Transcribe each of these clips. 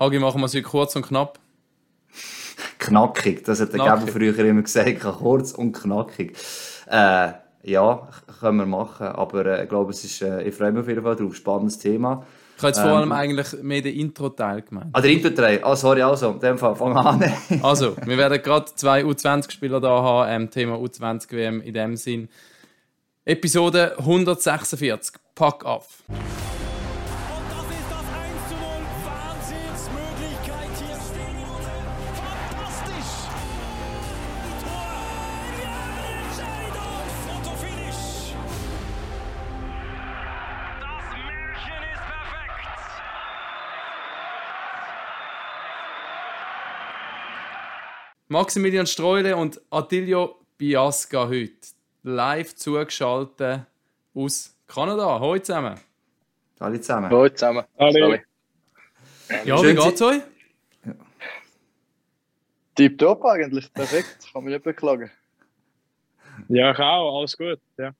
Hagi, machen wir es kurz und knapp. knackig, das hat der Gabo früher immer gesagt, kurz und knackig. Äh, ja, können wir machen, aber äh, ich glaube, es ist, äh, ich freue mich auf jeden Fall drauf, spannendes Thema. Ich habe jetzt vor allem ähm, eigentlich mehr den Intro-Teil gemeint. Ah, der Intro-Teil, ah, sorry, also, in dem Fall, fang an. also, wir werden gerade zwei U20-Spieler da haben, ähm, Thema U20-WM in dem Sinn. Episode 146, Pack auf. Maximilian Streule und Attilio Biasca heute live zugeschaltet aus Kanada. Hallo zusammen. Hallo zusammen. Hallo zusammen. Hallo. Ja, Schön wie geht's euch? Ja. Tipptopp eigentlich, perfekt. Kann mich nicht beklagen. Ja, ich auch, alles gut. Ja.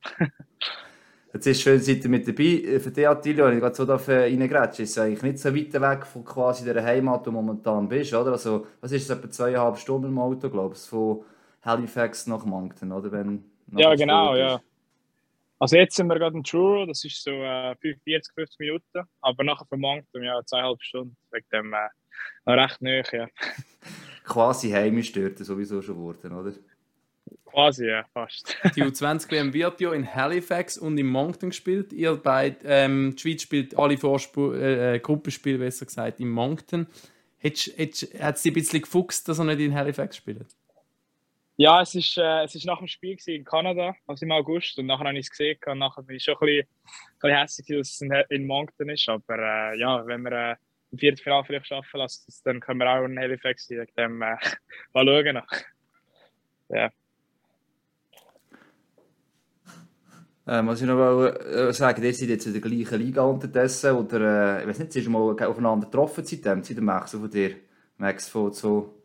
Jetzt ist schön, seid ihr mit dabei. Äh, für dich, Attilio, wenn ich gerade so reingrätsche, ist es eigentlich nicht so weit weg von quasi der Heimat, wo du momentan bist, oder? Also, was ist es, etwa zweieinhalb Stunden im Auto, glaubst du, von Halifax nach Moncton, oder? Wenn ja, genau, ja. Also jetzt sind wir gerade in Truro, das ist so äh, 40, 50 Minuten, aber nachher von Moncton, ja, zweieinhalb Stunden, wegen dem äh, noch recht nahe, ja. quasi heimisch dort sowieso schon geworden, oder? Quasi, ja, fast. Die U20-WM wird ja in Halifax und in Moncton gespielt. Ihr beide, ähm, die Schweiz spielt alle Vorsp äh, äh, Gruppenspiele, besser gesagt, in Moncton. Hat es dich ein bisschen gefuchst, dass er nicht in Halifax spielt? Ja, es ist, äh, es ist nach dem Spiel in Kanada, also im August, und nachher habe ich es gesehen. Und nachher bin ich schon ein bisschen, ein bisschen hässlich, dass es in, in Moncton ist. Aber äh, ja, wenn wir äh, im Viertelfinale vielleicht schaffen lassen, dann können wir auch in Halifax sein. Dem, äh, mal schauen. Ja. Ähm, was ich noch will, äh, sagen, ihr seid jetzt in der gleichen Liga unterdessen, oder, äh, ich weiß nicht, sie mal aufeinander getroffen seitdem, seit dem Max von dir, Max von so,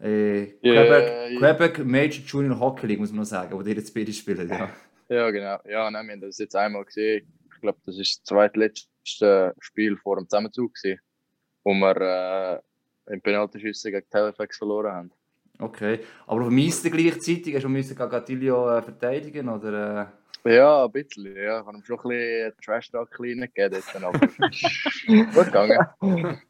äh, Quebec, yeah, Quebec Major Junior Hockey League, muss man noch sagen, wo ihr jetzt beide spielt, ja. Ja, genau. Ja, nein, wir haben das jetzt einmal gesehen. Ich glaube, das ist das zweitletzte Spiel vor dem Zusammenzug gewesen, wo wir äh, im Penaltyschüsse gegen Halifax verloren haben. Okay, aber auf dem Eis gleichzeitig hast du gegen Gattilio äh, verteidigen, oder? Ja, ein bisschen. Ja. Ich habe ihm schon ein bisschen Trash-Talk gegeben, aber gut gegangen.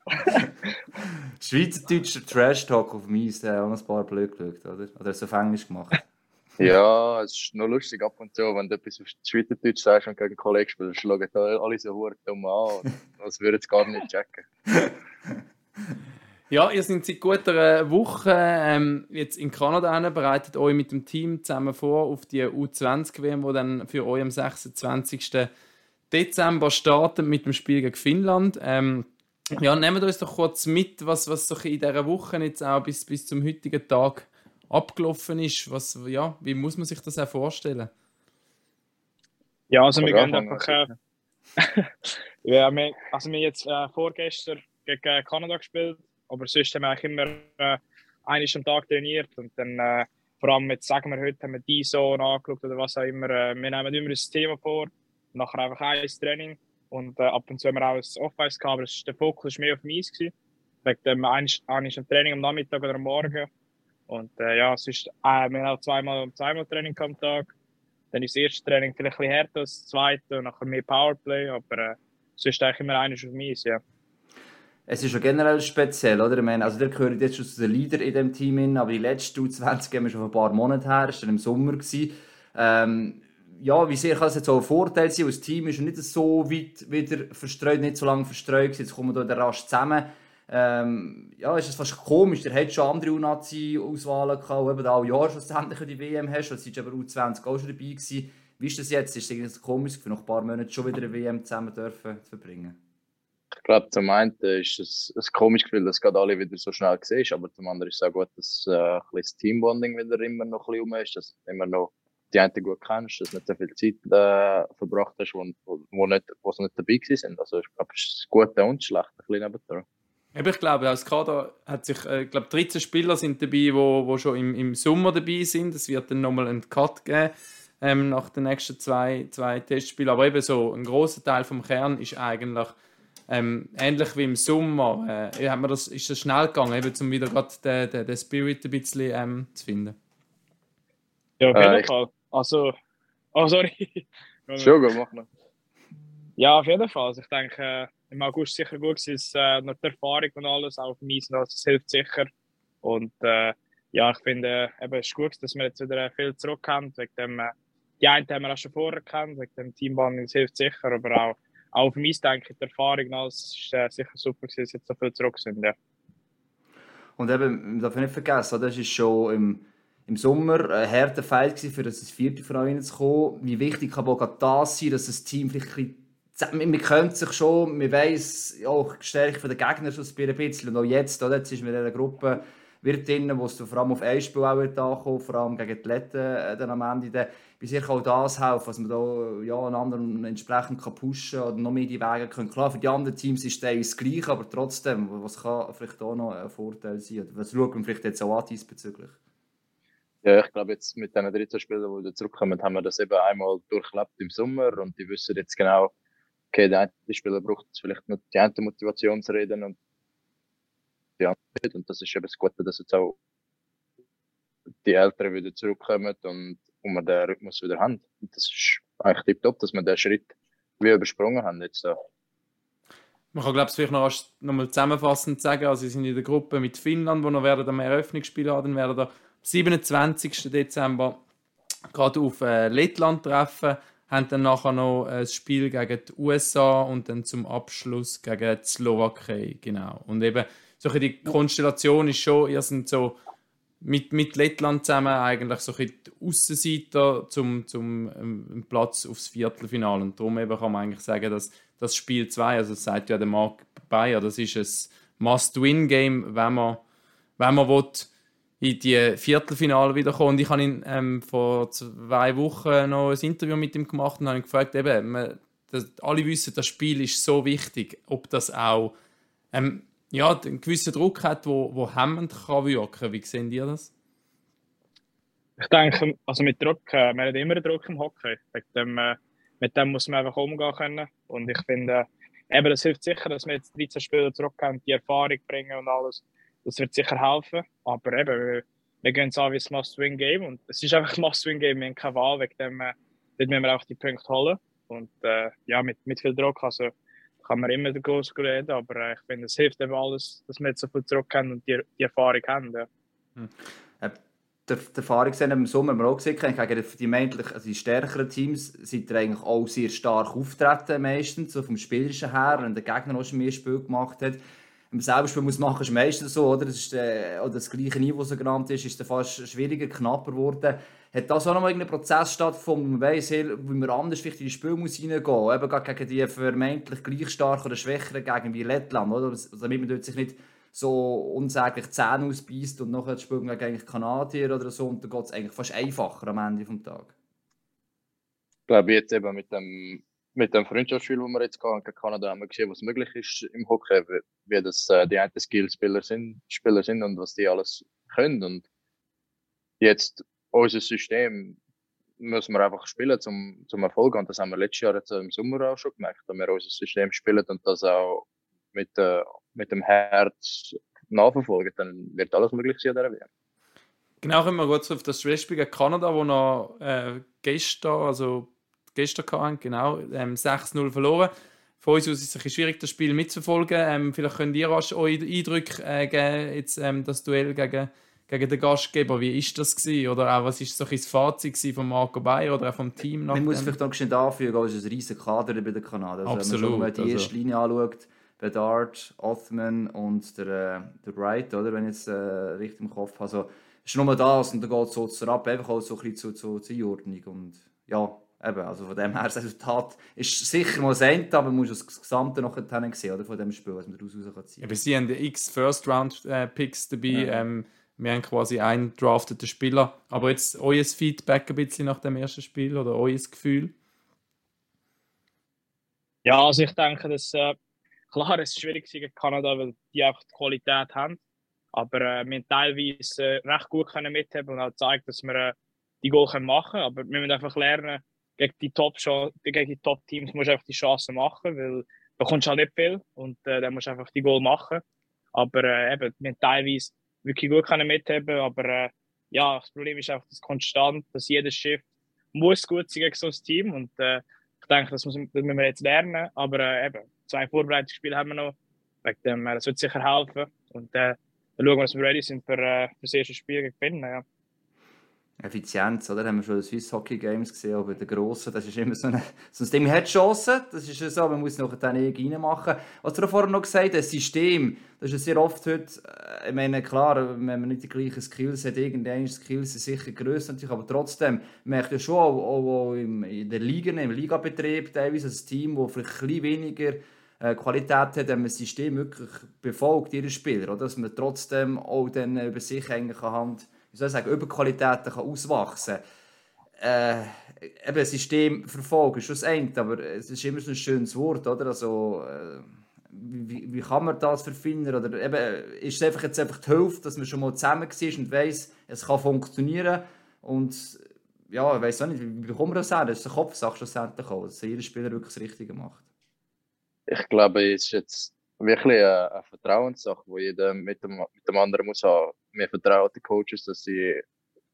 Schweizerdeutscher Trash-Talk auf dem Eis, der hat auch ein paar blöd geschaut, oder? Oder hast du auf Englisch gemacht? Ja, es ist noch lustig ab und zu, wenn du etwas auf Schweizerdeutsch sagst und gegen einen Kollegen spielst, schlagen alle so hure dumm an, als würden sie gar nicht checken. Ja, ihr seid seit guter Woche ähm, jetzt in Kanada hin, bereitet euch mit dem Team zusammen vor auf die U20-WM, die dann für euch am 26. Dezember startet mit dem Spiel gegen Finnland. Ähm, ja, nehmt uns doch kurz mit, was, was so in dieser Woche jetzt auch bis, bis zum heutigen Tag abgelaufen ist. Was, ja, wie muss man sich das auch vorstellen? Ja, also wir gehen einfach... Äh, ja, wir, also wir jetzt äh, vorgestern gegen Kanada gespielt aber sonst haben wir eigentlich immer äh, einmal am Tag trainiert und dann äh, vor allem jetzt sagen wir heute haben wir die so angeschaut oder was auch immer. Äh, wir nehmen immer ein Thema vor, nachher einfach ein Training und äh, ab und zu haben wir auch ein Off-Ice gehabt, aber der Fokus war mehr auf Eis. Gewesen. Wegen dem einen ein Training am Nachmittag oder am Morgen. Und äh, ja, sonst, äh, wir haben auch zweimal, zweimal Training am Tag. Dann ist das erste Training vielleicht ein bisschen härter als das zweite und nachher mehr Powerplay, aber äh, sonst eigentlich immer eines auf Eis, ja es ist schon generell speziell, oder? Ich meine, also der gehört jetzt schon zu den Leader in dem Team, hin, aber die letzte U20 haben schon ein paar Monate her, das war im Sommer. Ähm, ja, wie sehr kann es jetzt auch ein Vorteil sein? Das Team ist nicht so weit wieder verstreut, nicht so lange verstreut. Jetzt kommen wir da rasch zusammen. Ähm, ja, ist es fast komisch. Der hat schon andere U-Nazi-Auswahlen gehabt, eben auch Jahr schlussendlich die WM hast. Du warst aber U20 auch schon dabei gewesen. Wie ist das jetzt? Ist es komisch, für noch ein paar Monate schon wieder eine WM zusammen dürfen zu verbringen? Glaube, zum einen ist es ein komisches Gefühl, dass gerade alle wieder so schnell siehst, aber zum anderen ist es auch gut, dass äh, das Teambonding wieder immer noch ein bisschen um ist, dass du immer noch die einen gut kennst, dass du nicht so viel Zeit äh, verbracht hast, wo, wo, nicht, wo sie nicht dabei sind. Also ich glaube, es ist gut und schlecht, ein bisschen nebendran. Ich glaube, als Kader hat sich, äh, ich glaube, 13 Spieler sind dabei, die wo, wo schon im, im Sommer dabei sind. Es wird dann nochmal einen Cut geben ähm, nach den nächsten zwei, zwei Testspielen. Aber eben so, ein großer Teil vom Kern ist eigentlich ähm, ähnlich wie im Sommer, äh, hat man das, ist das schnell gegangen, eben, um wieder gerade den, den, den Spirit ein bisschen ähm, zu finden? Ja, auf jeden äh, Fall. Also, oh, sorry. Schon gut, mach noch. Ja, auf jeden Fall. Also ich denke, äh, im August sicher gut gewesen, ist, äh, noch die Erfahrung und alles auf dem Eis, das hilft sicher. Und äh, ja, ich finde, äh, eben, es ist gut, dass wir jetzt wieder viel zurückkommen. Wegen dem, äh, die einen haben wir auch schon vorher gekannt, wegen dem Teambanding, das hilft sicher, aber auch, auch dem Eis denke ich, die Erfahrung und alles ist äh, sicher super dass jetzt so viel zurück sind. Ja. Und eben, man darf nicht vergessen, das ist schon im im Sommer ein harter Fight für das vierte Verein zu kommen. Wie wichtig kann auch das sein, dass das Team vielleicht ein bisschen, man kennt sich schon, man weiss auch die Stärke der Gegner schon ein bisschen. Und auch jetzt, oder, jetzt ist man in einer Gruppe wird drin, wo es vor allem auf ein Spiel auch wird ankommen, vor allem gegen die Letten äh, dann am Ende. Wie sicher auch das helfen, dass man da ja, einen anderen entsprechend kann pushen oder noch mehr die Wege können. Klar, für die anderen Teams ist es gleich, aber trotzdem, was kann vielleicht auch noch ein Vorteil sein? Oder was schaut man vielleicht jetzt auch an diesbezüglich? Ja, ich glaube, jetzt mit den 13 Spielern, die wieder zurückkommen, haben wir das eben einmal durchlebt im Sommer und die wissen jetzt genau, okay, der eine Spieler braucht vielleicht nur die eine Motivation zu reden und die andere nicht. Und das ist eben das Gute, dass jetzt auch die Älteren wieder zurückkommen und, und wir den Rhythmus wieder haben. Das ist eigentlich tiptop, dass wir den Schritt wie übersprungen haben jetzt da. Man kann, glaube ich, vielleicht noch, noch mal zusammenfassend sagen, also sie sind in der Gruppe mit Finnland, wo noch werden am Eröffnungsspiel haben, dann werden da 27. Dezember gerade auf äh, Lettland treffen, haben dann nachher noch ein Spiel gegen die USA und dann zum Abschluss gegen die Slowakei, genau. Und eben, so die Konstellation ist schon, ihr sind so mit, mit Lettland zusammen eigentlich so die Aussenseiter zum, zum ähm, Platz aufs Viertelfinale. Und darum eben kann man eigentlich sagen, dass das Spiel 2, also das sagt ja der Marc Bayer, das ist ein Must-Win-Game, wenn man, wenn man will, in die Viertelfinale wiederkommen. Und ich habe ihn ähm, vor zwei Wochen noch ein Interview mit ihm gemacht und habe ihn gefragt, eben, man, das, alle wissen, das Spiel ist so wichtig, ob das auch ähm, ja, einen gewissen Druck hat, wo, wo hemmend kann wirken. Wie sehen ihr das? Ich denke, also mit Druck, äh, man hat immer Druck im Hockey. Mit dem, äh, mit dem muss man einfach umgehen können. Und ich finde, äh, eben, das hilft sicher, dass wir jetzt 13 Spieler zurückkommen, die Erfahrung bringen und alles. Das wird sicher helfen. Aber eben, wir, wir gehen es an wie ein Must-Win-Game. Und es ist einfach ein Must-Win-Game, wir haben keine Wahl. Wegen dem äh, müssen wir auch die Punkte holen. Und äh, ja, mit, mit viel Druck also, kann man immer Goals reden. Aber äh, ich finde, es hilft eben alles, dass wir jetzt so viel Druck haben und die, die Erfahrung haben. Ja. Hm. Äh, der Erfahrung sehen im Sommer haben wir auch gesehen, gegen die, meintlich, also die stärkeren Teams sind eigentlich auch sehr stark auftreten meistens, so vom Spielerischen her, wenn der Gegner auch schon mehr Spiel gemacht hat im Selbstspiel muss machen, ist meistens so, oder? Das, ist, äh, oder das gleiche Niveau, so genannt ist, ist dann fast schwieriger, knapper geworden. Hat das auch noch mal irgendein Prozess stattgefunden, wo man weiss, wie man anders vielleicht in die Spiel muss reingehen eben gerade gegen die vermeintlich gleich starken oder schwächeren Gegner wie Lettland, oder? Damit man dort sich nicht so unsäglich Zähne ausbeißt und nachher spielt man gegen Kanadier oder so und dann geht es eigentlich fast einfacher am Ende des Tages. Ich glaube jetzt eben mit dem mit dem Freundschaftsspiel, das wir jetzt gegen Kanada haben wir gesehen, was möglich ist im Hockey, wie das äh, die einen Skillspieler sind, Spieler sind und was die alles können. Und jetzt unser System müssen wir einfach spielen zum, zum Erfolg. Und das haben wir letztes Jahr jetzt im Sommer auch schon gemerkt, dass wir unser System spielen und das auch mit, äh, mit dem Herz nachverfolgen. Dann wird alles möglich sein an dieser. Genau, kommen wir kurz auf das Spiel gegen Kanada, wo noch äh, gestern, also gestern hatten, genau, ähm, 6-0 verloren. Von uns aus ist es ein schwierig, das Spiel mitzuverfolgen. Ähm, vielleicht könnt ihr rasch eure Eindrücke äh, geben, jetzt, ähm, das Duell gegen, gegen den Gastgeber. Wie ist das gewesen? Oder auch, was ist so ein das Fazit von Marco Bayer oder auch vom Team? Man muss vielleicht auch schnell anfügen, es ist ein riesiger Kader bei den Kanadiern. Also, Absolut. Wenn man die also erste Linie anschaut, Bedard, Othman und der, äh, der Wright, oder, wenn ich es äh, richtig im Kopf habe. Also, es ist nur das und dann geht es so ab, einfach auch so ein bisschen zur, zur Einordnung. Und ja, Eben, also von dem her, das Resultat ist sicher mal ein aber man muss das Gesamte noch sehen, oder, von dem Spiel, was man daraus ziehen kann. Sie haben x First-Round-Picks dabei. Ja. Ähm, wir haben quasi einen drafteten Spieler. Aber jetzt euer Feedback ein bisschen nach dem ersten Spiel oder euer Gefühl? Ja, also ich denke, dass äh, klar, es ist schwierig gegen Kanada, weil die einfach die Qualität haben. Aber äh, wir haben teilweise äh, recht gut können mitheben und auch gezeigt, dass wir äh, die Goal machen können. Aber wir müssen einfach lernen, gegen die Top gegen die Top musst du einfach die Chancen machen, weil bekommst du halt nicht viel und äh, dann musst du einfach die Goal machen. Aber äh, eben, wir haben teilweise wirklich gut können mithaben, aber äh, ja, das Problem ist einfach, dass konstant, dass jedes Schiff muss gut sein gegen so ein Team und äh, ich denke, das, muss, das müssen wir jetzt lernen, aber äh, eben, zwei Vorbereitungsspiele haben wir noch, wegen dem, äh, das wird sicher helfen und äh, dann schauen wir, dass wir ready sind für, äh, das erste Spiel gegen Finnen, ja. Effizienz, oder? Haben wir schon in Swiss Hockey Games gesehen, aber der Grossen, das ist immer so, eine, so ein Ding, man hat Chancen, das ist so, man muss noch dann irgendwie reinmachen. Was du vorher noch gesagt hast, das System, das ist ja sehr oft heute, äh, ich meine, klar, wenn man nicht die gleichen Skills hat, irgendeine Skills sind sicher grösser natürlich, aber trotzdem, man merkt ja schon auch, auch, auch in der Liga, im Ligabetrieb teilweise ein Team, das vielleicht ein bisschen weniger äh, Qualität hat, wenn man das System wirklich befolgt, ihre Spieler, oder? dass man trotzdem auch dann über sich eigentlich Hand wie soll ich sagen, Überqualitäten kann auswachsen kann. Äh, eben, ein System verfolgen ist das eine, aber es ist immer so ein schönes Wort, oder? Also, äh, wie, wie kann man das verfinden? Oder eben, ist es einfach jetzt einfach die Hilfe, dass man schon mal zusammen war und weiss, es kann funktionieren und ja, ich weiß auch nicht, wie bekommt man das her? Das ist eine Kopfsache schlussendlich auch, dass jeder Spieler wirklich das Richtige macht. Ich glaube, es ist jetzt wirklich eine, eine Vertrauenssache, wo jeder mit dem, mit dem anderen muss haben. Wir vertrauen den Coaches, dass sie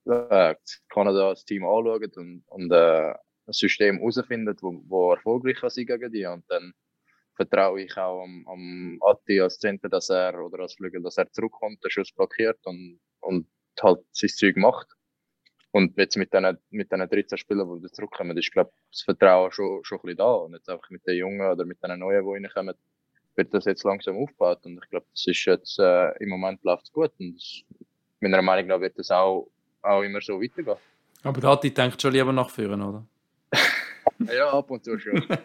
äh, Kanada das Team anschauen und, und äh, ein System herausfinden, wo, wo erfolgreich kann sein gegen die. Und dann vertraue ich auch am, am Atti als Center, dass er oder als Flügel, dass er zurückkommt, den Schuss blockiert und, und halt sein Zeug macht. Und jetzt mit diesen, mit diesen 13 Spielern, die zurückkommen, ist, glaube das Vertrauen schon, schon ein bisschen da. Und jetzt einfach mit den Jungen oder mit den Neuen, die reinkommen, wird das jetzt langsam aufgebaut und ich glaube, das ist jetzt äh, im Moment läuft es gut und das, meiner Meinung nach wird das auch, auch immer so weitergehen. Aber Dati denkt schon lieber nach vorne, oder? ja, ab und zu schon.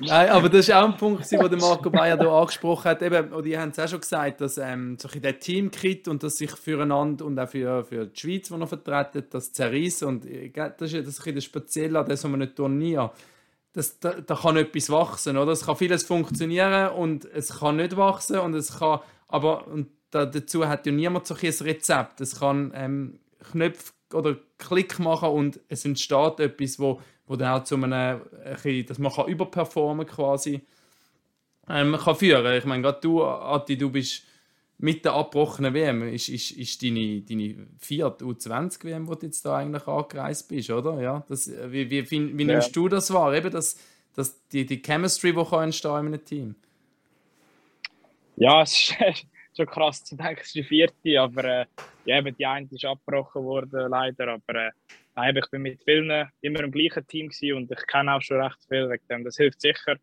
Nein, aber das ist auch ein Punkt, den Marco Bayer hier angesprochen hat. Eben, und die haben es auch schon gesagt, dass ähm, so der Teamkit und dass sich füreinander und auch für, für die Schweiz, die noch vertreten, das zerreißen. Und äh, das ist ja das, das Spezielle an diesem Turnier das, da, da kann etwas wachsen, oder? Es kann vieles funktionieren und es kann nicht wachsen und es kann, aber und da, dazu hat ja niemand so ein Rezept. Es kann ähm, Knöpfe oder Klick machen und es entsteht etwas, wo, wo dann auch zu einem, ein dass man kann überperformen quasi ähm, kann führen. Ich meine, gerade du, Adi, du bist mit der abgebrochenen WM ist, ist, ist deine, deine vierte U20-WM, wo du jetzt da eigentlich angereist bist, oder? Ja, das, wie wie, wie, wie nimmst ja. du das wahr? Eben das, das, die, die Chemistry, die kann entstehen in einem Team? Ja, es ist schon krass zu denken, es ist die vierte, aber äh, ja, eben die eine ist abgebrochen worden, leider. Aber äh, ich bin mit vielen immer im gleichen Team und ich kenne auch schon recht viel wegen dem. Das hilft sicher.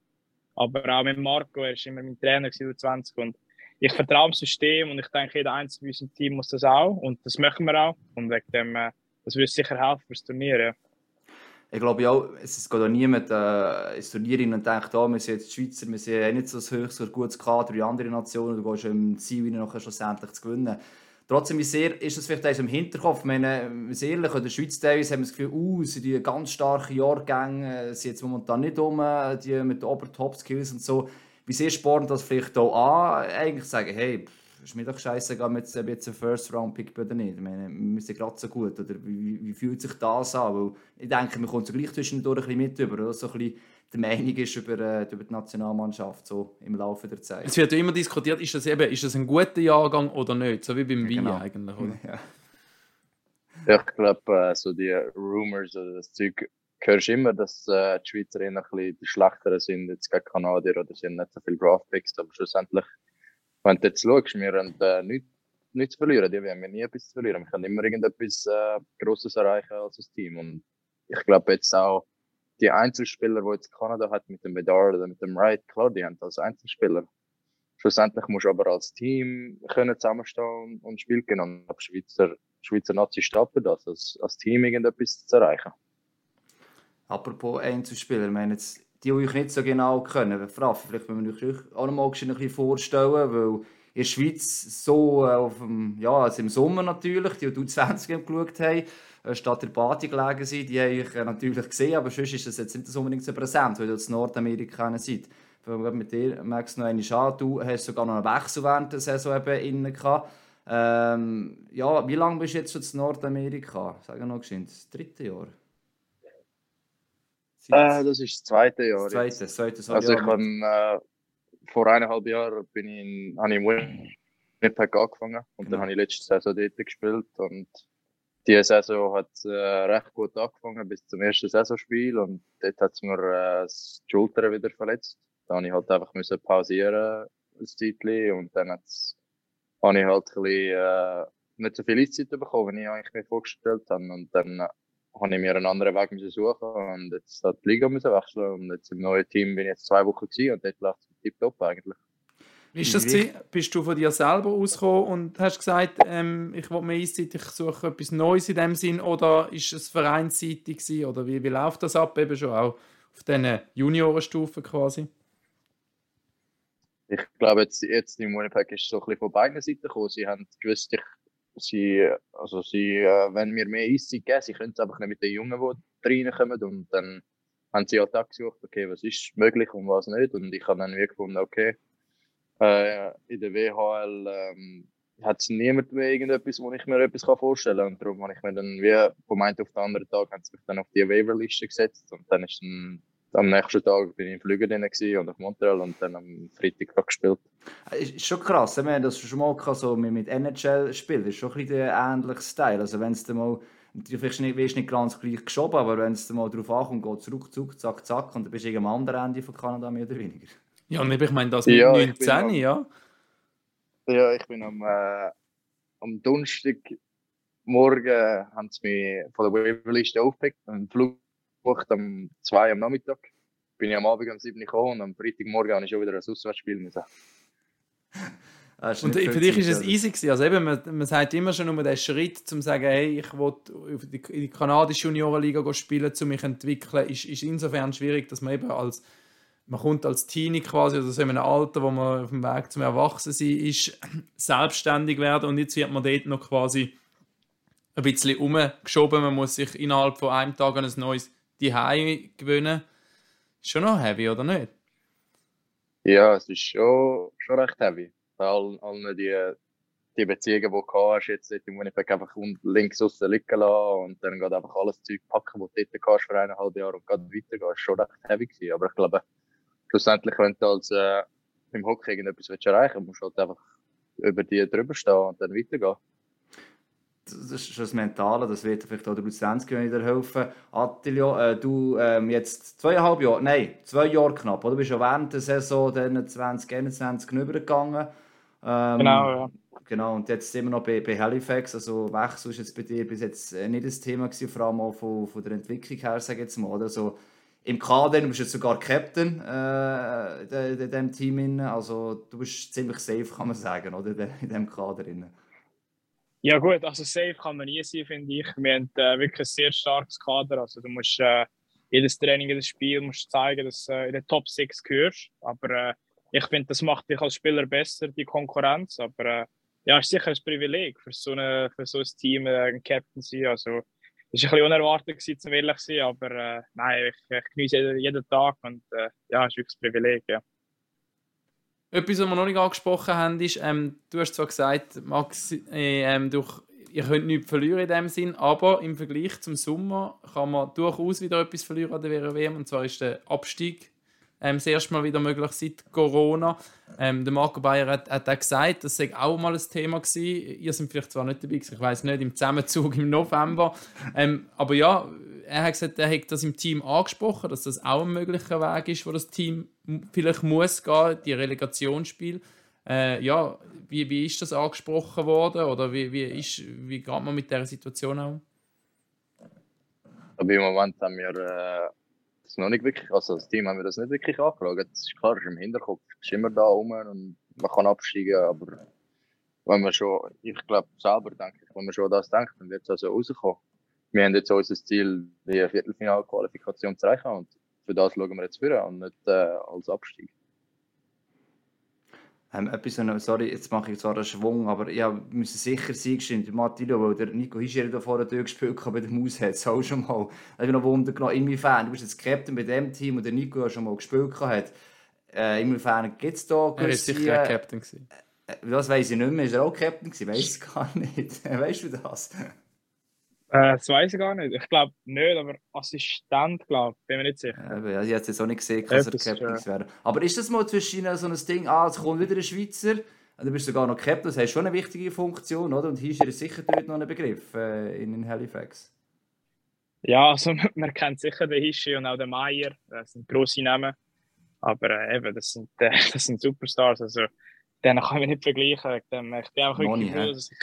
Aber auch mit Marco, er war immer mein Trainer, U20 und ich vertraue dem System und ich denke, jeder Einzelne in unserem Team muss das auch und das machen wir auch. Und wegen dem, äh, das würde sicher helfen fürs Turnier. Ja. Ich glaube auch, es geht auch niemand äh, ins Turnier rein und denkt, oh, wir sind jetzt Schweizer, wir sind ja nicht so ein höchst oder gutes Kader wie andere Nationen, du gehst im Ziel rein, schlussendlich zu gewinnen. Trotzdem ist das vielleicht im Hinterkopf. Ich meine, ehrlich, in der Schweiz haben wir das Gefühl, uh, sind die ganz starken Jahrgänge, sind jetzt momentan nicht um, die mit den Ober-Top-Skills und so wie sehr spornt das vielleicht auch an, eigentlich sagen, hey, ist mir doch scheiße, ob jetzt, jetzt ein First-Round-Pick oder nicht. Ich meine, wir sind gerade so gut. Oder wie, wie, fühlt sich das an? Weil ich denke, man kommt so gleich zwischendurch ein bisschen mit über, oder so ein bisschen die Meinung ist über, äh, über die Nationalmannschaft so im Laufe der Zeit. Es wird ja immer diskutiert, ist das, eben, ist das ein guter Jahrgang oder nicht? So wie beim Wein genau. eigentlich, oder? Ja. Ich glaube, äh, so die Rumors oder das Zeug hörst immer, dass äh, die Schweizer ein bisschen die Schlechteren sind, jetzt gegen Kanadier oder sind nicht so viel Draftpicks, aber schlussendlich, wenn du jetzt schaust, wir haben äh, nichts, nichts zu verlieren, die, wir haben nie etwas zu verlieren, wir können immer irgendetwas äh, Grosses erreichen als Team und ich glaube jetzt auch, die Einzelspieler, die jetzt Kanada hat mit dem Bedard oder mit dem Wright, klar, die haben als Einzelspieler. Schlussendlich musst du aber als Team können zusammenstehen und, spielen und die Schweizer, Schweizer Nazi für das, als, als Team irgendetwas zu erreichen. Apropos Einzelspieler, ich meine jetzt, die, euch nicht so genau kennen, Fraff, vielleicht müssen wir euch auch noch mal ein bisschen vorstellen, weil in der Schweiz so äh, auf dem, ja, also im Sommer natürlich, die die 20 geschaut haben, äh, statt der Party gelegen sind, die habe ich äh, natürlich gesehen, aber sonst ist das jetzt nicht unbedingt so präsent, weil ihr in Nordamerika seid. Weil mit dir, Max, noch einmal an, du hast sogar noch einen Wechsel während der Saison eben innen gehabt. Ähm, ja, wie lange bist du jetzt schon in Nordamerika? Sagen wir noch geschwind, das dritte Jahr? Äh, das ist das zweite Jahr. Das zweite, das zweite Jahr. Also ich habe äh, vor eineinhalb Jahren bin ich in, habe ich in Winnipeg angefangen und genau. dann habe ich letzte Saison dort gespielt und die Saison hat äh, recht gut angefangen bis zum ersten Saisonspiel und dort hat es mir äh, das Schulter wieder verletzt. Da habe ich halt einfach müssen pausieren ein Zeitchen und dann hat's, habe ich halt ein bisschen, äh, nicht so viel Eiszeit bekommen, wie ich eigentlich mir vorgestellt habe und dann habe ich mir einen anderen Weg müssen suchen und jetzt hat die Liga müssen wechseln und jetzt im neuen Team bin ich jetzt zwei Wochen gewesen und dort läuft es tiptop eigentlich. Wie ist das gewesen? Bist du von dir selber ausgekommen und hast gesagt, ähm, ich will mehr Eiszeit, ich suche etwas Neues in dem Sinn oder ist es vereinsseitig gewesen, oder wie, wie läuft das ab, eben schon auch auf diesen Juniorenstufen quasi? Ich glaube, jetzt, jetzt im Winnipeg ist es so ein bisschen von beiden Seiten gekommen. Sie haben gewusst, ich, sie, also sie, äh, wenn wir mehr Eiszeit geben, sie können es einfach nicht mit den Jungen, die reinkommen. Und dann haben sie halt auch gesucht, okay, was ist möglich und was nicht. Und ich habe dann wie gefunden, okay, äh, in der WHL ähm, hat es niemand mehr irgendetwas, wo ich mir etwas vorstellen kann. Und darum habe ich mir dann wie vom einen auf den anderen Tag haben sie mich dann auf die Waiverliste gesetzt. Und dann ist dann am nächsten Tag bin ich im Flüger drin und auf Montreal und dann am Freitag gespielt. Ist schon krass, wenn man das schon mal so mit NHL spielt, ist schon ein bisschen ein ähnlicher Style. Also wenn es mal du vielleicht nicht, wirst nicht ganz gleich geschoben, aber wenn es mal darauf ankommt, geht zurück, zurück, zack, zack und dann bist du am anderen Ende von Kanada mehr oder weniger. Ja, und ich meine das mit ja, 19, am, ja? Ja, ich bin am, äh, am Donnerstagmorgen haben sie mich von der Waiverliste aufgepickt und Flug am 2 am Nachmittag. Bin ich am Abend um 7 Uhr gekommen und am Freitagmorgen habe ich schon wieder ein Auswärtsspiel müssen. Ah, und für dich ist es easy gewesen. Also eben, man, man sagt immer schon um den Schritt, um zu sagen, hey, ich will in die kanadische Juniorenliga spielen, um mich zu entwickeln, ist, ist insofern schwierig, dass man eben als man kommt als Teenie quasi, oder so in einem Alter, wo man auf dem Weg zum Erwachsensein ist, selbstständig werden und jetzt wird man dort noch quasi ein bisschen umgeschoben. Man muss sich innerhalb von einem Tag an ein neues Zuhause gewöhnen. Ist schon noch heavy, oder nicht? Ja, es ist schon, schon recht heavy. Allen, allen die, die Beziehungen, die du hast, jetzt im Winnipeg einfach links außen liegen lassen und dann geht einfach alles Zeug packen, was du dort hast für eineinhalb Jahre und geht weitergehen. ist schon recht heavy gewesen. Aber ich glaube, schlussendlich, wenn du als äh, im Hockey irgendetwas erreichen willst, musst du halt einfach über die drüber stehen und dann weitergehen. Das ist das Mentale, das wird vielleicht auch der Luzernski wieder helfen. Attilio, äh, du ähm, jetzt zweieinhalb Jahre, nein, zwei Jahre knapp, oder? Du bist ja während der Saison dann 2021 rübergegangen. Ähm, genau, ja. Genau, und jetzt immer noch bei, bei Halifax, also Wechsel ist jetzt bei dir bis jetzt äh, nicht das Thema gewesen, vor allem auch von, von der Entwicklung her, sage ich jetzt mal, oder? Also, im Kader, du bist jetzt sogar Captain äh, in diesem Team. Also du bist ziemlich safe, kann man sagen, oder? in diesem Kader. Ja gut, also safe kann man nie sein, finde ich. Wir haben äh, wirklich ein sehr starkes Kader. Also du musst äh, jedes Training, jedes Spiel musst zeigen, dass du äh, in den Top 6 gehörst. Aber äh, ich finde, das macht dich als Spieler besser, die Konkurrenz. Aber äh, ja, ist sicher ein Privileg für so, eine, für so ein Team äh, ein Captain zu sein. Also ist ein bisschen unerwartet gewesen, zum ehrlich zu sein, aber nein, ich, ich genieße jeden, jeden Tag und ja, es ist wirklich ein Privileg, ja. Etwas, was wir noch nicht angesprochen haben, ist, ähm, du hast zwar gesagt, Max, äh, ähm, durch, ihr könnt nichts verlieren in dem Sinn, aber im Vergleich zum Sommer kann man durchaus wieder etwas verlieren an der WM, und zwar ist der Abstieg ähm, das erste Mal wieder möglich seit Corona. Ähm, der Marco Bayer hat, hat auch gesagt, das sei auch mal ein Thema gewesen. Ihr seid vielleicht zwar nicht dabei ich weiß nicht, im Zusammenzug im November. Ähm, aber ja, er hat gesagt, er hat das im Team angesprochen, dass das auch ein möglicher Weg ist, wo das Team vielleicht muss gehen, die Relegationsspiel. Äh, ja, wie, wie ist das angesprochen worden oder wie, wie, ist, wie geht man mit dieser Situation um? Aber im Moment haben wir äh, das noch nicht wirklich, also das Team haben wir das nicht wirklich angeschaut. Das ist klar, ist im Hinterkopf, ist immer da rum und man kann absteigen, aber wenn man schon, ich glaube selber denke ich, wenn man schon das denkt, dann wird es also rauskommen. Wir haben jetzt unser Ziel, die Viertelfinalqualifikation zu erreichen und für das schauen wir jetzt für und nicht äh, als Abstieg. Ähm, etwas, sorry, jetzt mache ich zwar einen Schwung, aber ja, müssen sicher sein, gestimmt, Mattilo, weil der Nico Hischer da vorne durchgespielt hat bei der Maus hat es auch schon mal. Ich noch Wunder genommen, inwiefern, du bist jetzt Captain bei dem Team und der Nico ja schon mal gespielt hat. Äh, inwiefern gibt es da Er ist sicher ein Captain gewesen. Äh, das weiß ich nicht mehr, ist er auch Captain gewesen? Weiß ich gar nicht. weißt du das? Äh, das weiß ich gar nicht. Ich glaube nicht, aber Assistent, glaube ich, bin mir nicht sicher. Ich habe es jetzt auch nicht gesehen, dass er Captain wäre. Aber ist das mal zwischen so ein Ding, ah, es kommt wieder ein Schweizer, du bist sogar noch Captain, das heißt schon eine wichtige Funktion, oder? Und hier ist sicher dort noch ein Begriff äh, in Halifax. Ja, also man kennt sicher den Hischi und auch den Meier, das sind grosse Namen. Aber äh, eben, das sind, äh, das sind Superstars, also denen kann ich nicht vergleichen. Ich bin auch wirklich froh, dass ich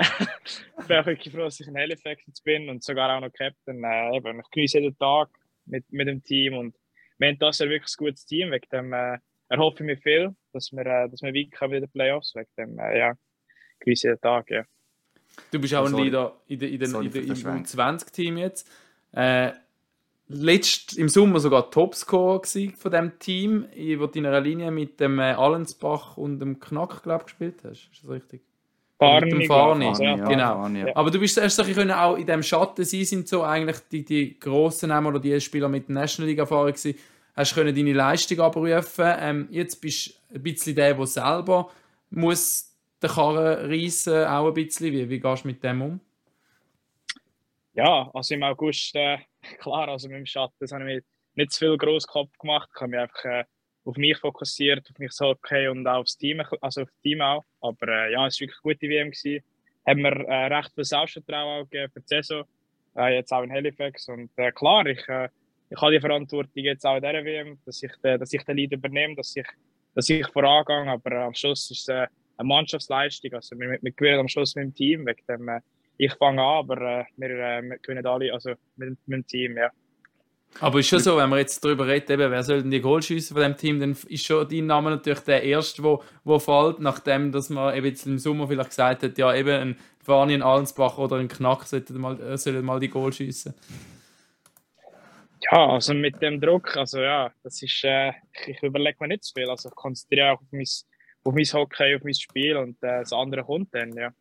ich bin auch wirklich froh, dass ich in Halifax jetzt bin und sogar auch noch Captain. Äh, eben, ich genieße jeden Tag mit, mit dem Team und wir haben das ja wirklich ein gutes Team. Wegen dem äh, erhoffe ich mir viel, dass wir, äh, dass wir weit kommen in den Playoffs. Wegen dem, äh, ja, genieße jeden Tag, ja. Du bist auch ein Leader in, der, in, den, in, der, im U20-Team jetzt. Äh, letzt, Im Sommer sogar Topscorer von diesem Team, wo du in einer Linie mit dem äh, Allensbach und dem Knack, glaube gespielt hast. Ist das richtig? Farni. Mit dem Farni, ja. genau. Farni, ja. Aber du bist erst so, können auch in dem Schatten sein, sind so eigentlich die, die grossen Namen oder die Spieler mit National League Erfahrung gewesen, hast können deine Leistung abrufen. Ähm, jetzt bist du ein bisschen der, der selber muss den Karren reissen, auch ein bisschen. Wie, wie gehst du mit dem um? Ja, also im August, äh, klar, also mit dem Schatten, das habe ich mir nicht zu viel Grosskopf gemacht. Ich habe mich einfach äh, auf mich fokussiert, auf mich so okay und auch aufs Team, also auf das Team auch. Aber äh, ja, es war wirklich eine gute WM. Gewesen. Haben mir äh, recht viel Selbstvertrauen gegeben für die Saison, äh, jetzt auch in Halifax. Und äh, klar, ich, äh, ich habe die Verantwortung jetzt auch in dieser WM, dass ich, äh, dass ich den Lead übernehme, dass ich, dass ich vorangehe. Aber äh, am Schluss ist es eine Mannschaftsleistung. Also wir, wir gewinnen am Schluss mit dem Team. Wegen dem, ich fange an, aber wir, wir gewinnen alle also mit, mit dem Team. Ja. Aber ist schon so, wenn wir jetzt darüber reden, eben, wer soll denn die Goal schiessen von dem Team, dann ist schon dein Name natürlich der erste, wo, wo fällt, nachdem dass man eben jetzt im Sommer vielleicht gesagt hat, ja eben ein Vani, ein Allensbach oder ein Knack sollten mal, äh, sollen mal die Goal schiessen. Ja, also mit dem Druck, also ja, das ist, äh, ich überlege mir nicht zu viel, also ich konzentriere auch auf mein, auf mein Hockey, auf mein Spiel und äh, das andere kommt dann, ja.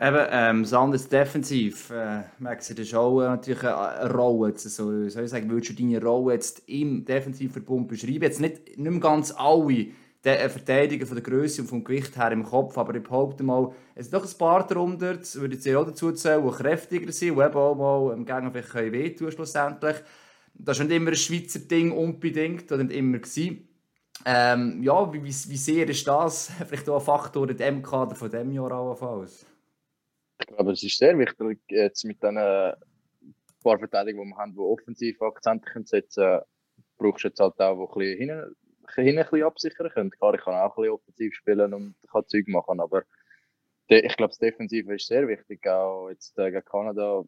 Eben, ähm, das andere defensiv. Äh, Max, das ist auch äh, natürlich eine, eine Rolle. Jetzt, so, soll ich sagen, würdest du deine Rolle jetzt im Defensivverbund beschreiben? Jetzt nicht, nicht ganz alle der äh, Verteidiger von der Größe und vom Gewicht her im Kopf, aber ich behaupte mal, es sind doch ein paar darunter, würde ich auch dazu zählen, die kräftiger sind, die eben auch mal im Gegner vielleicht wehtun schlussendlich. Das ist nicht immer ein Schweizer Ding unbedingt, oder nicht immer gewesen. Ähm, ja, wie, wie, wie sehr ist das vielleicht auch ein Faktor in dem Kader von diesem Jahr allenfalls? Glaube, es ist sehr wichtig, jetzt mit diesen paar Verteidigungen, die wir haben, die offensiv Akzente setzen können, brauchst du jetzt halt auch, die ein bisschen hinten, ein bisschen absichern können. Klar, ich kann auch ein bisschen offensiv spielen und kann Zeug machen, aber ich glaube, das Defensive ist sehr wichtig, auch jetzt äh, gegen Kanada.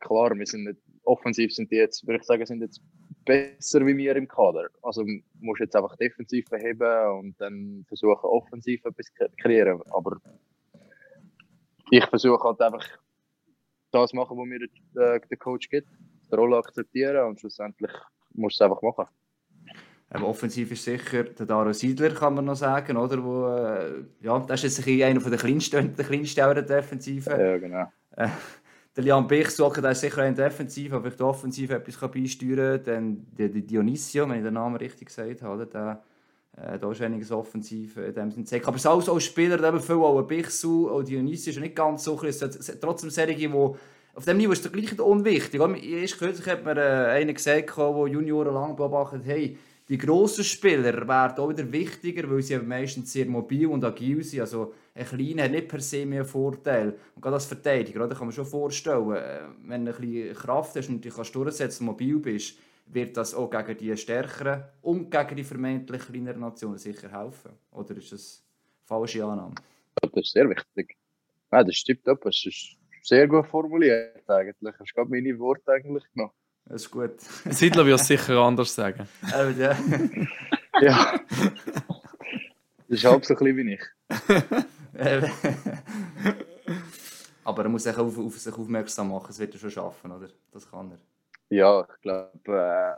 Klar, wir sind nicht, offensiv sind die jetzt, würde ich sagen, sind jetzt besser wie wir im Kader. Also musst jetzt einfach defensiv beheben und dann versuchen, offensiv etwas zu kreieren. Aber ich versuche halt einfach das machen, was mir der, der Coach gibt, die Rolle akzeptieren und schlussendlich musst du es einfach machen. Ähm, offensiv ist sicher der Daro Siedler, kann man noch sagen, oder? Wo, äh, ja, das ist jetzt einer der kleinsten, der kleinsten der Defensive. Ja, genau. Äh, der Lian Bichsucker, der ist sicher ein Defensiv, aber ich Offensiv etwas beisteuern kann. Dann der, der Dionisio, wenn ich den Namen richtig gesagt habe, der äh, da ist einiges offensiv in dem Sinne. Aber es sind auch, Spieler, die viel auch ein Bichsu, auch Dionysio ist nicht ganz so. Es sind trotzdem Serien, die auf dem Niveau ist es gleich unwichtig. Erst kürzlich hat mir äh, einer gesagt, der Junioren lang beobachtet hey, die grossen Spieler werden auch wieder wichtiger, weil sie meistens sehr mobil und agil sind. Also ein Kleiner hat nicht per se mehr Vorteil. Und gerade als Verteidiger, oder, kann man schon vorstellen, äh, wenn du ein bisschen Kraft hast und dich durchsetzen und mobil bist, wird das auch gegen die stärkeren und gegen die vermeintlich kleineren Nationen sicher helfen? Oder ist das eine falsche Annahme? Das ist sehr wichtig. Nein, das stimmt ab. Es ist sehr gut formuliert eigentlich. Hast du meine Worte eigentlich genommen. Das ist gut. Siedler wird es sicher anders sagen. Ähm, ja. ja. Das ist halb so klein wie ich. Aber er muss sich auf, auf sich aufmerksam machen, das wird er schon schaffen, oder? Das kann er. Ja, ich glaube, äh,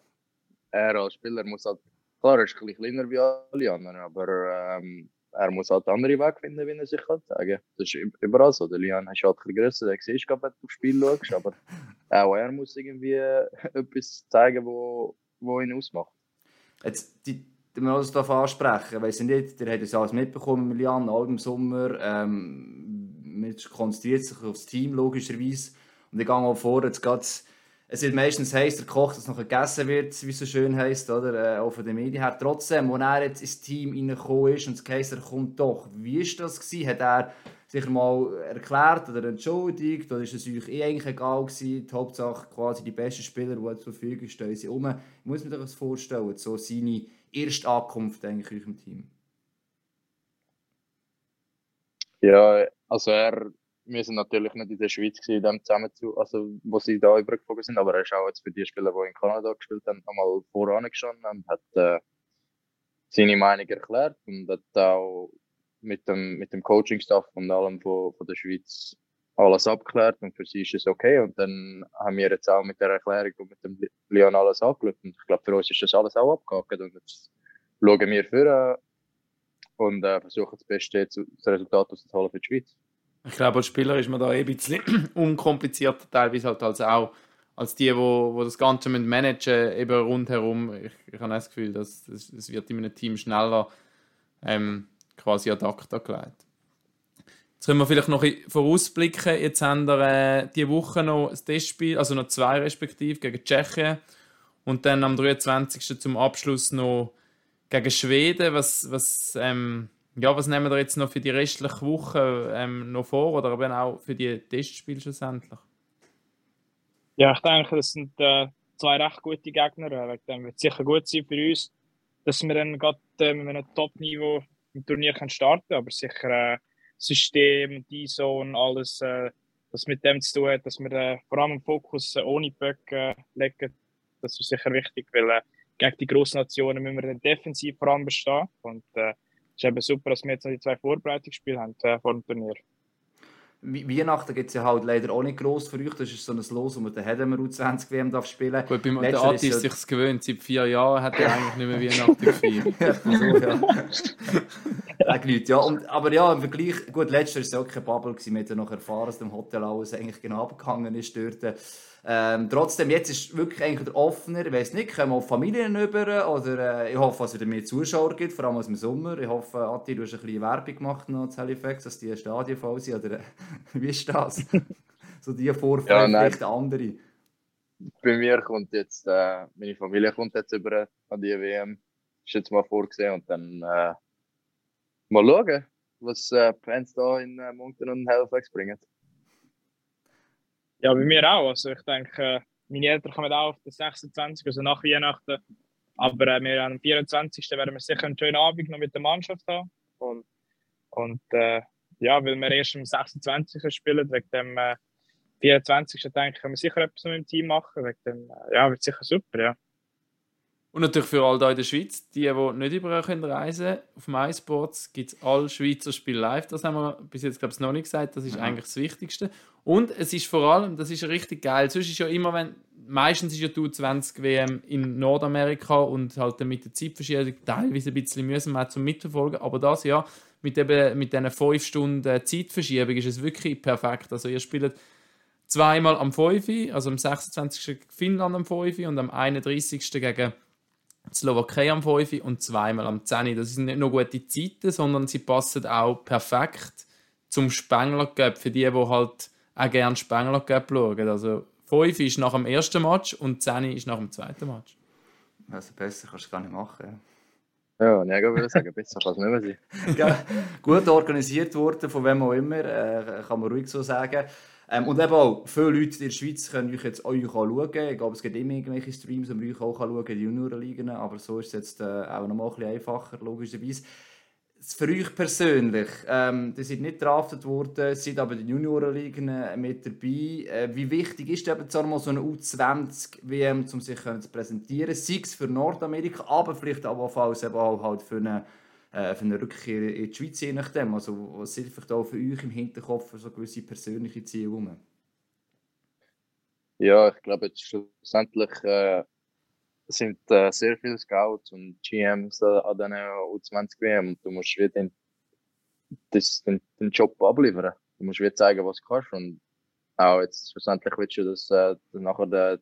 er als Spieler muss halt, klar, er ist ein bisschen kleiner wie alle anderen, aber ähm, er muss halt andere Wege finden, wie er sich kann sagen. Das ist überall so. Der Lian ist halt ein bisschen grösser, der siehst du, wenn du aufs Spiel schaust, aber auch er muss irgendwie etwas zeigen, wo, wo ihn ausmacht. Jetzt, die, wir das ansprechen, weiss nicht, ihr habt das alles mitbekommen mit Lian, auch im Sommer, ähm, man konzentriert sich auf das Team logischerweise. Und ich gehe auch vor, jetzt geht's, es wird meistens heiß, der Koch, dass noch gegessen wird, wie es so schön heisst, oder? Äh, auch von den Medien her. Trotzdem, als er jetzt ins Team reingekommen ist und es heisst, er kommt doch, wie war das? Gewesen? Hat er sich mal erklärt oder entschuldigt? Oder ist es euch eh eigentlich egal gewesen? Die Hauptsache quasi die besten Spieler, die zur Verfügung stehen, sind um. Ich muss mir das vorstellen, so seine erste Ankunft eigentlich im Team. Ja, also er, wir sind natürlich nicht in der Schweiz gewesen, in dem zusammen zu, also wo sie da übergeflogen sind, aber er ist auch jetzt für die Spieler, die in Kanada gespielt haben, einmal voran gestanden und hat äh, seine Meinung erklärt und hat auch mit dem, mit dem Coaching-Staff und allem von, von der Schweiz alles abgeklärt und für sie ist es okay. Und dann haben wir jetzt auch mit der Erklärung und mit dem Leon alles angeschaut. Und ich glaube, für uns ist das alles auch abgehakt. Und jetzt schauen wir für und äh, versuchen das Beste das Resultat auszuholen für die Schweiz. Ich glaube, als Spieler ist man da eh ein bisschen unkomplizierter, teilweise halt als auch als die, wo, wo das Ganze managen, eben rundherum. Ich, ich habe das Gefühl, dass es wird in einem Team schneller ähm, quasi ad acta gelegt. Jetzt können wir vielleicht noch vorausblicken. Jetzt haben wir äh, diese Woche noch das Testspiel, also noch zwei respektive, gegen Tschechien. Und dann am 23. zum Abschluss noch gegen Schweden. Was, was, ähm, ja, was nehmen wir jetzt noch für die restliche Woche ähm, noch vor oder eben auch für die Testspiele schlussendlich? Ja, ich denke, das sind äh, zwei recht gute Gegner. Äh, wegen wird sicher gut sein für uns, dass wir dann gerade äh, mit einem Top-Niveau im Turnier können starten aber sicher äh, System, die Zone, alles, äh, was mit dem zu tun hat, dass wir äh, vor allem den Fokus äh, ohne Böcke äh, legen, das ist sicher wichtig, weil gegen die grossen Nationen müssen wir dann defensiv vor allem bestehen und es ist eben super, dass wir jetzt noch die zwei Vorbereitungsspiele haben äh, vor dem Turnier. Weihnachten gibt es ja halt leider auch nicht gross für euch. Das ist so ein Los, wo man den Hedemar U20 WM darf spielen Gut, beim der Adi ist sich gewöhnt. Seit vier Jahren hat er eigentlich nicht mehr Weihnachten gefeiert. ja, so, ja. ja. Und, aber ja, im Vergleich, gut, letztes Jahr war es auch keine Bubble. Wir haben ja noch erfahren, dass dem Hotel alles eigentlich genau abgegangen ist dort. Ähm, trotzdem, jetzt ist es wirklich eigentlich der offener. Ich weiß nicht, kommen auch Familien über oder äh, ich hoffe, dass es wieder mehr Zuschauer gibt, vor allem aus dem Sommer. Ich hoffe, Atti, du hast ein bisschen Werbung gemacht noch zu Halifax, dass die Stadien voll sind. Oder äh, wie ist das? so die Vorfreude, ja, vielleicht andere. Bei mir kommt jetzt, äh, meine Familie kommt jetzt über an die WM. Ist jetzt mal vorgesehen und dann äh, mal schauen, was äh, Fans da in äh, Moncton und Halifax bringen. Ja, bei mir auch. Also ich denke, meine Eltern kommen auch auf den 26, also nach Weihnachten. Aber äh, wir am 24. werden wir sicher einen schönen Abend noch mit der Mannschaft haben. Und, und äh, ja, weil wir erst am 26. spielen, wegen dem äh, 24. denke ich, können wir sicher etwas mit dem Team machen. Wegen dem, äh, ja, wird sicher super, ja. Und natürlich für alle hier in der Schweiz, die, die nicht überall können reisen können, auf MySports gibt es alle Schweizer Spiele live. Das haben wir bis jetzt glaube ich, noch nicht gesagt. Das ist ja. eigentlich das Wichtigste. Und es ist vor allem, das ist richtig geil. Sonst ist ja immer, wenn meistens ist ja die 20 WM in Nordamerika und halt mit der Zeitverschiebung teilweise ein bisschen wir zum Mitverfolgen. Aber das ja mit eben mit diesen 5 Stunden Zeitverschiebung ist es wirklich perfekt. Also ihr spielt zweimal am 5, also am 26. Finnland am 5 und am 31. gegen Slowakei am 5 und zweimal am 10. Das sind nicht nur gute Zeiten, sondern sie passen auch perfekt zum Spengler Cup für die, die halt auch gerne Spengler Cup schauen. Also 5 ist nach dem ersten Match und 10 ist nach dem zweiten Match. Also besser kannst du gar nicht machen. Ja, ja ich würde sagen, besser kann es nicht mehr sein. ja, gut organisiert worden, von wem auch immer, äh, kann man ruhig so sagen. Ähm, und eben auch, viele Leute in der Schweiz können euch jetzt euch schauen. Ich glaube, es gibt immer irgendwelche Streams, man euch auch schauen die Juniorenligen. Aber so ist es jetzt äh, auch noch mal ein bisschen einfacher, logischerweise. Für euch persönlich, ähm, ihr seid nicht draftet worden, seid aber den Juniorenligen äh, mit dabei. Äh, wie wichtig ist eben so eine U20-WM, um sich zu präsentieren? Sei es für Nordamerika, aber vielleicht auch auch halt für eine äh, für eine Rückkehr in die Schweiz, je nachdem. Also, was sind vielleicht auch für euch im Hinterkopf so gewisse persönliche Ziele rum? Ja, ich glaube, jetzt schlussendlich äh, sind äh, sehr viele Scouts und GMs äh, an diesen U20 WM und du musst wieder den, das, den, den Job abliefern. Du musst wieder zeigen, was du kannst und auch jetzt schlussendlich willst du, dass, äh, nachher der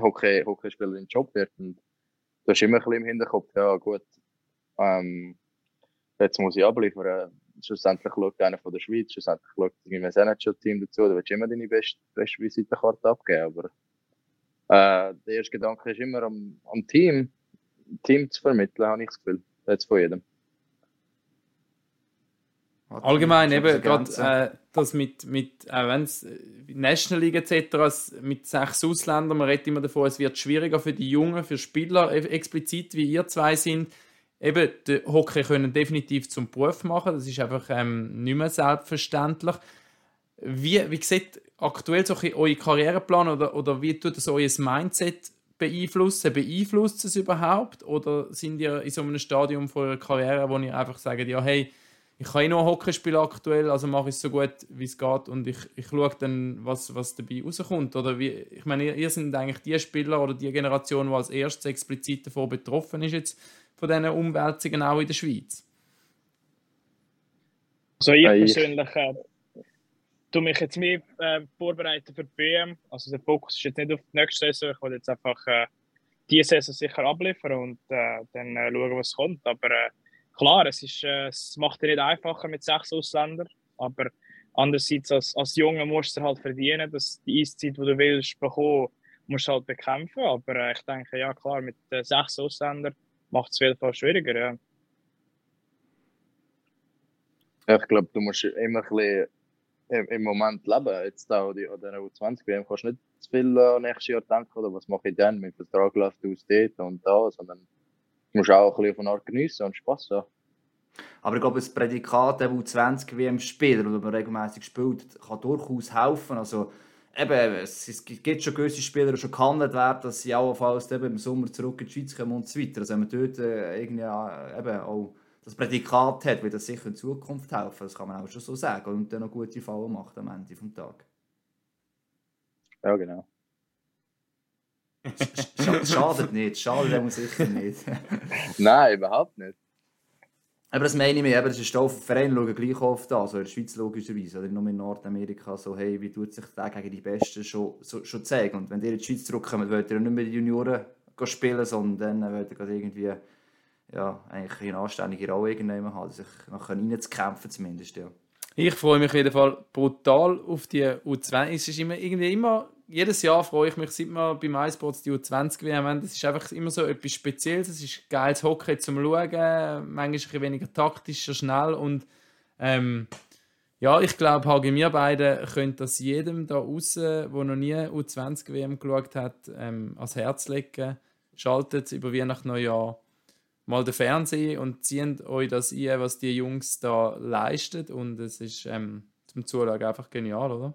Hockey, dein Job wird und du hast immer ein bisschen im Hinterkopf, ja gut, ähm, jetzt muss ich abliefern. schlussendlich schaut einer von der Schweiz, schlussendlich schaut ein NHL-Team dazu, da willst du immer deine beste, beste Visitenkarte abgeben, aber äh, der erste Gedanke ist immer am, am Team, Team zu vermitteln, habe ich das Gefühl, jetzt von jedem. Allgemein eben gerade äh, das mit, mit auch wenn es äh, National League etc. mit sechs Ausländern, man redet immer davon, es wird schwieriger für die Jungen, für Spieler, e, explizit wie ihr zwei sind, eben den Hockey können definitiv zum Beruf machen, das ist einfach ähm, nicht mehr selbstverständlich. Wie, wie sieht aktuell so euer Karriereplan oder, oder wie tut das euer Mindset beeinflussen? Beeinflusst es überhaupt oder sind ihr in so einem Stadium von eurer Karriere, wo ihr einfach sagt, ja hey, ich kann eh nur Hockey spielen aktuell, also mache ich es so gut, wie es geht und ich, ich schaue dann, was, was dabei rauskommt. Oder wie, ich meine, ihr, ihr sind eigentlich die Spieler oder die Generation, die als erstes explizit davon betroffen ist jetzt von diesen Umwälzungen auch in der Schweiz. Also ich persönlich äh, tue mich jetzt mehr äh, vorbereiten für die BM. Also der Fokus ist jetzt nicht auf die nächste Saison, ich will jetzt einfach äh, diese Saison sicher abliefern und äh, dann äh, schauen, was kommt. Aber äh, klar, es, ist, äh, es macht es nicht einfacher mit sechs Ausländern, aber andererseits als, als Junge musst du halt verdienen, dass die Eiszeit, die du willst, bekommen, musst du halt bekämpfen. Aber äh, ich denke, ja klar, mit äh, sechs Ausländern macht es auf jeden Fall schwieriger. Ja. Ich glaube, du musst immer ein bisschen im, Moment leben. Jetzt auch die, an der U20-WM kannst du nicht zu viel äh, nächstes Jahr denken, oder was mache ich dann? Mit Vertrag läuft aus dort und da, sondern Du musst auch ein bisschen von Art geniessen und Spass haben. Aber ich glaube, das Prädikat der U20 wie im Spieler, oder man regelmäßig spielt, kann durchaus helfen. Also, eben, es gibt schon gewisse Spieler, die schon gehandelt werden, dass sie allenfalls eben im Sommer zurück in die Schweiz kommen und so weiter. Also wenn man dort äh, irgendwie äh, eben auch das Prädikat hat, wird das sicher in Zukunft helfen. Das kann man auch schon so sagen. Und dann noch gute Fallen macht am Ende des Tages. Ja, genau. Schadet nicht, schadet muss sicher nicht. Nein, überhaupt nicht. Aber das meine ich mir, eben, das ist auf Vereine schauen gleich oft an, also in der Schweiz logischerweise, oder nur in Nordamerika, so hey, wie tut sich der gegen die Besten schon, so, schon zeigen. Und wenn ihr in die Schweiz zurückkommt, wollt ihr nicht mehr die Junioren spielen, sondern dann wollt ihr irgendwie ja, eigentlich eine anständige Rolle irgendwann haben, sich noch reinzukämpfen zumindest, ja. Ich freue mich auf jeden Fall brutal auf die U20. Es ist immer, irgendwie immer jedes Jahr freue ich mich, seit wir beim iSports die U20 WM haben. Das ist einfach immer so etwas Spezielles. Es ist geiles Hockey zum Schauen, manchmal ein bisschen weniger taktischer, schnell und ähm, ja, ich glaube, HG wir beide können das jedem da außen, der noch nie U20 WM geschaut hat, ähm, ans Herz legen. Schaltet über Weihnachten Neujahr mal den Fernseher und zieht euch das ein, was die Jungs da leisten und es ist ähm, zum Zuschauen einfach genial, oder?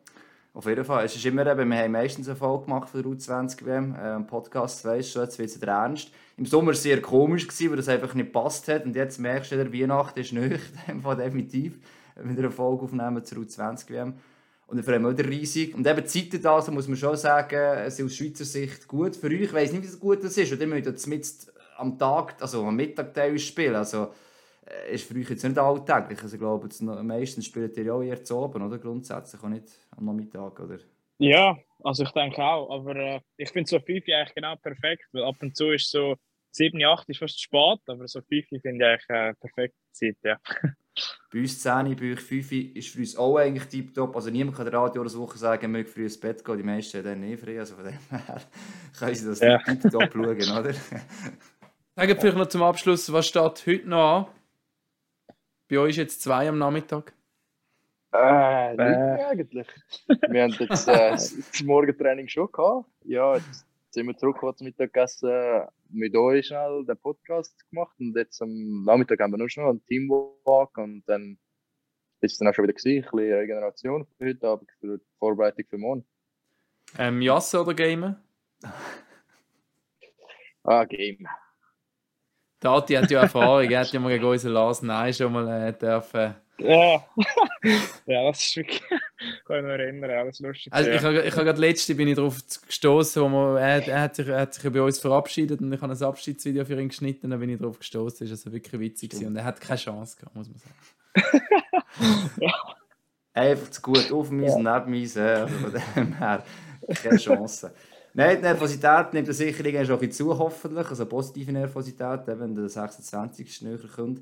Auf jeden Fall. Es ist immer eben, wir haben meistens eine Folge gemacht für U20 WM, äh, Podcast, weißt du, jetzt wird es ernst. Im Sommer war es sehr komisch, gewesen, weil das einfach nicht passt hat und jetzt merkst du, der Weihnachten ist nicht, definitiv, wenn wir eine Folge aufnehmen zur U20 WM. Und dann freuen wir wieder riesig. Und eben die Zeiten da, muss man schon sagen, es ist aus Schweizer Sicht gut. Für euch, ich weiss nicht, wie gut das ist, und ihr müsst jetzt am Tag, also am Mittag spielen, also äh, ist für euch jetzt nicht alltäglich. Also, ich glaube, jetzt meistens spielt ihr ja auch zu oben, oder? Grundsätzlich auch nicht am Nachmittag, oder? Ja, also ich denke auch. Aber äh, ich finde so 5 eigentlich genau perfekt, weil ab und zu ist so 7, 8 ist fast spät, aber so 5 finde ich eigentlich äh, perfekte Zeit, ja. bei uns 10, bei euch 5 ist für uns auch eigentlich tiptop. Also niemand kann der Radio oder Woche sagen, möge früh ins Bett gehen. Die meisten haben dann nicht früh, also von dem her können sie das ja. tiptop schauen, oder? Sagen vielleicht noch zum Abschluss, was steht heute noch an? Bei euch jetzt zwei am Nachmittag? Äh, äh. eigentlich. Wir haben jetzt äh, das Morgentraining schon gehabt. Ja, jetzt sind wir zurück zum Mittagessen mit euch schnell den Podcast gemacht und jetzt am Nachmittag haben wir nur schon einen Teamwalk und dann ist es dann auch schon wieder gewesen, ein bisschen Regeneration für heute Abend, für die Vorbereitung für morgen. Ähm, Jasse oder Gamer? ah, Game. Tati hat ja Erfahrung, er hat ja mal gegen unseren Lars Nein schon mal äh, dürfen. Ja. ja, das ist wirklich. Ich kann mich noch erinnern, alles lustig. Also, ich habe ich hab gerade letzte bin ich darauf gestoßen, wo man, er, er, hat sich, er hat sich bei uns verabschiedet und ich habe ein Abschiedsvideo für ihn geschnitten, da bin ich darauf gestoßen. Das ist also wirklich witzig gewesen. und er hat keine Chance gehabt, muss man sagen. ja. Einfach zu gut auf mich ja. neben mich, also von dem her keine Chance. Nein, die Nervosität nimmt er sicher irgendwann schon ein zu, hoffentlich. Also positive Nervosität, wenn der 26. näher kommt.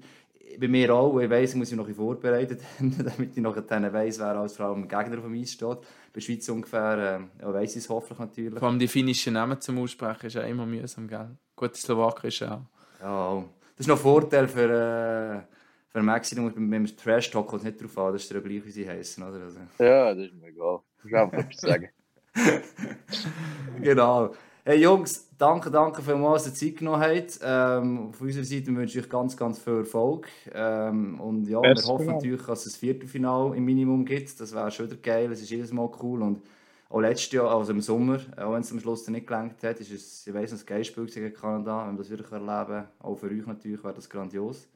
bei mir auch. Ich weiss, ich muss mich noch vorbereiten, damit ich noch dann weiss, wer als Frau am Gegner auf dem Eis steht. Bei der Schweiz ungefähr, äh, ja, weiss ich es hoffentlich natürlich. Vor allem die finnischen Namen zum Aussprechen ist ja immer mühsam, gell? Gut, die slowakische auch. Ja, das ist noch ein Vorteil für, äh, für Maxi, wenn wir Trash Talk kommt nicht drauf an, das ist ja gleich, wie sie heißen, oder? Also. Ja, das ist mir egal. Ich will einfach etwas sagen. genau. Hey Jungs, danke, danke vielmals, dass ihr Zeit genommen habt. Ähm, von unserer Seite wünsche ich euch ganz, ganz viel Erfolg. Ähm, und ja, Merci wir hoffen genau. natürlich, dass es ein Viertelfinale im Minimum gibt. Das wäre schon wieder geil, es ist jedes Mal cool. Und auch letztes Jahr, also im Sommer, auch wenn es am Schluss nicht gelangt hat, ist es, ich weiss, ein Geistspiel gegen Kanada. Wenn wir das wirklich erleben, auch für euch natürlich, wäre das grandios.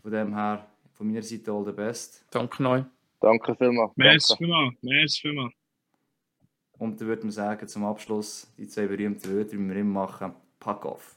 Von dem her, von meiner Seite all the best. Danke neu. Danke vielmals. Merci vielmals. Merci vielmals. Und dann würde man sagen, zum Abschluss die zwei berühmten Wörter, die wir immer machen. Pack off.